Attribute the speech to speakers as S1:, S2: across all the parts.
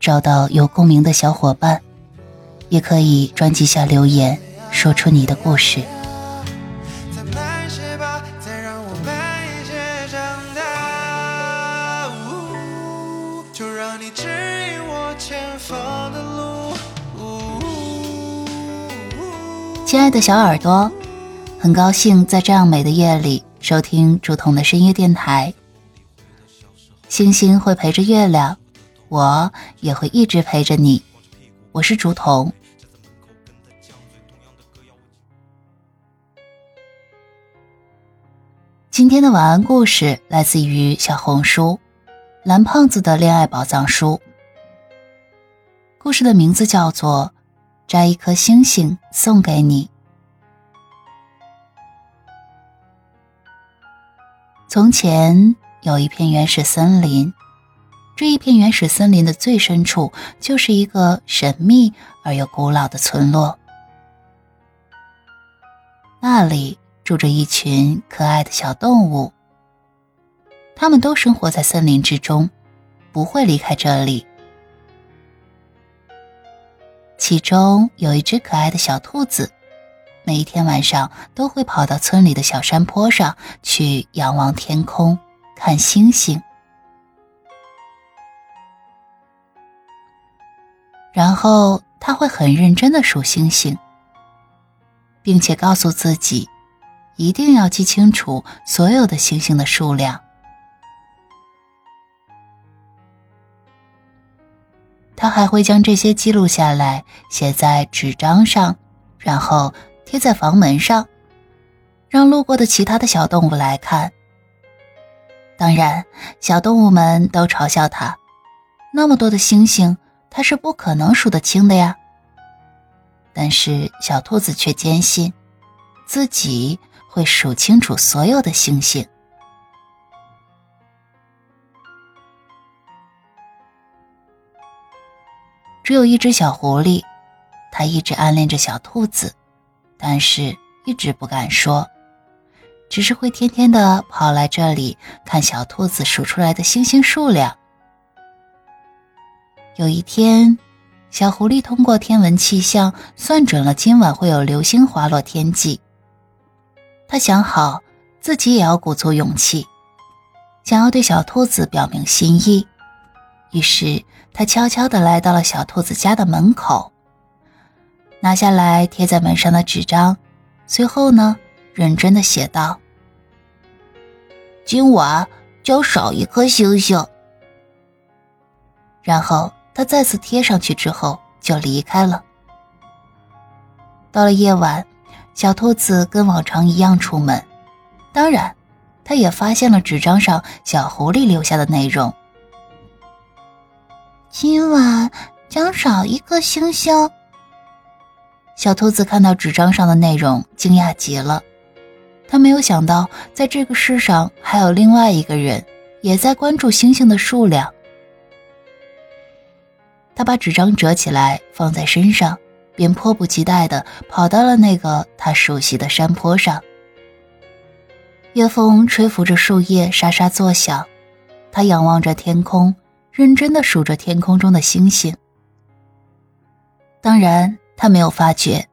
S1: 找到有共鸣的小伙伴，也可以专辑下留言，说出你的故事。亲爱的小耳朵，很高兴在这样美的夜里。收听竹筒的深夜电台，星星会陪着月亮，我也会一直陪着你。我是竹筒。今天的晚安故事来自于小红书“蓝胖子的恋爱宝藏书”。故事的名字叫做《摘一颗星星送给你》。从前有一片原始森林，这一片原始森林的最深处就是一个神秘而又古老的村落。那里住着一群可爱的小动物，它们都生活在森林之中，不会离开这里。其中有一只可爱的小兔子。每一天晚上都会跑到村里的小山坡上去仰望天空，看星星，然后他会很认真的数星星，并且告诉自己，一定要记清楚所有的星星的数量。他还会将这些记录下来，写在纸张上，然后。贴在房门上，让路过的其他的小动物来看。当然，小动物们都嘲笑他，那么多的星星，他是不可能数得清的呀。但是小兔子却坚信，自己会数清楚所有的星星。只有一只小狐狸，它一直暗恋着小兔子。但是一直不敢说，只是会天天的跑来这里看小兔子数出来的星星数量。有一天，小狐狸通过天文气象算准了今晚会有流星滑落天际。他想好自己也要鼓足勇气，想要对小兔子表明心意。于是他悄悄的来到了小兔子家的门口。拿下来贴在门上的纸张，随后呢，认真的写道：“今晚就少一颗星星。”然后他再次贴上去之后就离开了。到了夜晚，小兔子跟往常一样出门，当然，他也发现了纸张上小狐狸留下的内容：“今晚将少一颗星星。”小兔子看到纸张上的内容，惊讶极了。他没有想到，在这个世上还有另外一个人，也在关注星星的数量。他把纸张折起来放在身上，便迫不及待地跑到了那个他熟悉的山坡上。夜风吹拂着树叶，沙沙作响。他仰望着天空，认真地数着天空中的星星。当然。他没有发觉，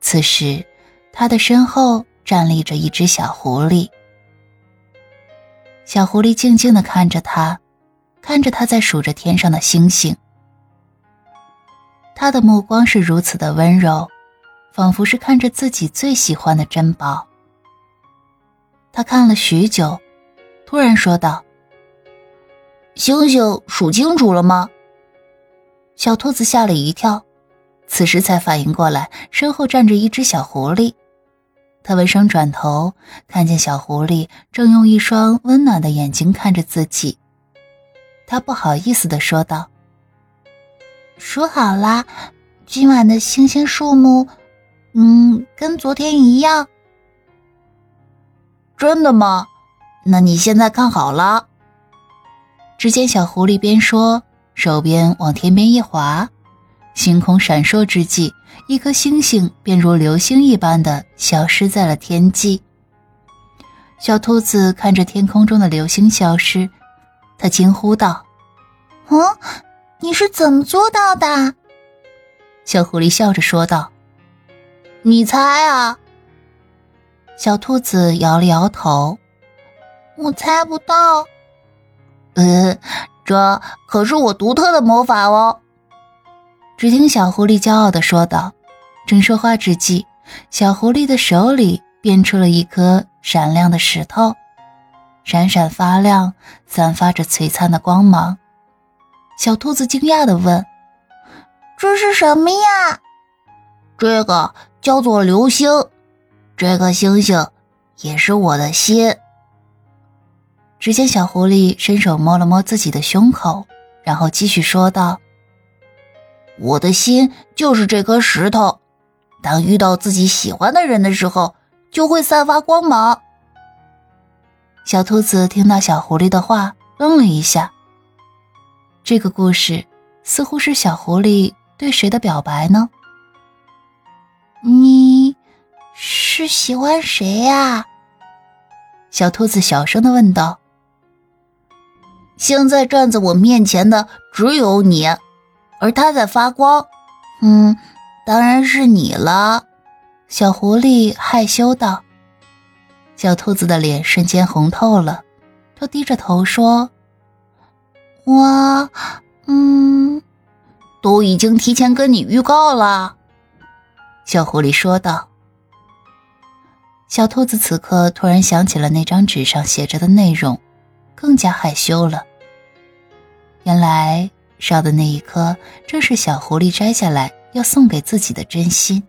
S1: 此时，他的身后站立着一只小狐狸。小狐狸静静的看着他，看着他在数着天上的星星。他的目光是如此的温柔，仿佛是看着自己最喜欢的珍宝。他看了许久，突然说道：“星星数清楚了吗？”小兔子吓了一跳。此时才反应过来，身后站着一只小狐狸。他闻声转头，看见小狐狸正用一双温暖的眼睛看着自己。他不好意思的说道：“说好啦，今晚的星星数目，嗯，跟昨天一样。
S2: 真的吗？那你现在看好了。
S1: 只见小狐狸边说，手边往天边一划，星空闪烁之际，一颗星星便如流星一般的消失在了天际。小兔子看着天空中的流星消失，它惊呼道：“
S3: 嗯，你是怎么做到的？”
S1: 小狐狸笑着说道：“
S2: 你猜啊。”
S1: 小兔子摇了摇头：“
S3: 我猜不到。”
S2: 呃，这可是我独特的魔法哦。
S1: 只听小狐狸骄傲的说道。正说话之际，小狐狸的手里变出了一颗闪亮的石头，闪闪发亮，散发着璀璨的光芒。小兔子惊讶的问：“
S3: 这是什么呀？”“
S2: 这个叫做流星，这个星星也是我的心。”
S1: 只见小狐狸伸手摸了摸自己的胸口，然后继续说道：“
S2: 我的心就是这颗石头，当遇到自己喜欢的人的时候，就会散发光芒。”
S1: 小兔子听到小狐狸的话，愣了一下。这个故事似乎是小狐狸对谁的表白呢？
S3: 你是喜欢谁呀？
S1: 小兔子小声的问道。
S2: 现在站在我面前的只有你，而它在发光。嗯，当然是你了。
S1: 小狐狸害羞道。小兔子的脸瞬间红透了，它低着头说：“
S3: 我，嗯，
S2: 都已经提前跟你预告了。”
S1: 小狐狸说道。小兔子此刻突然想起了那张纸上写着的内容，更加害羞了。原来烧的那一颗正是小狐狸摘下来要送给自己的真心，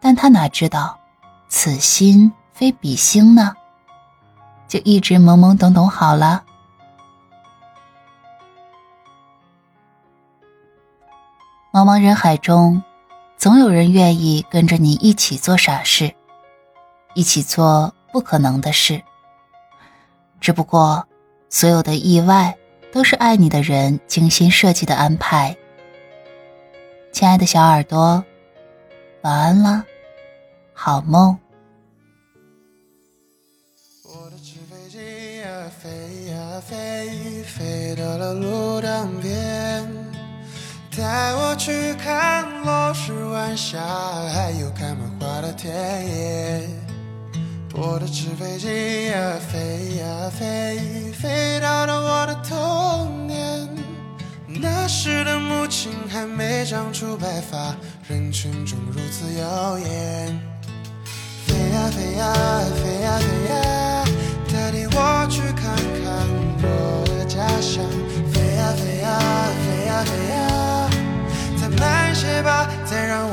S1: 但他哪知道，此心非彼心呢？就一直懵懵懂懂好了。茫茫人海中，总有人愿意跟着你一起做傻事，一起做不可能的事。只不过，所有的意外。都是爱你的人精心设计的安排，亲爱的小耳朵，晚安了，好梦。飞呀飞飞，到了路当边，带我去看落日晚霞，还有开满花的田野。我的纸飞机呀飞呀飞，飞到了我的童年。那时的母亲还没长出白发，人群中如此耀眼。飞呀飞呀飞呀飞呀，带领我去看看我的家乡。
S4: 飞呀飞呀，飞呀飞呀吧，再让。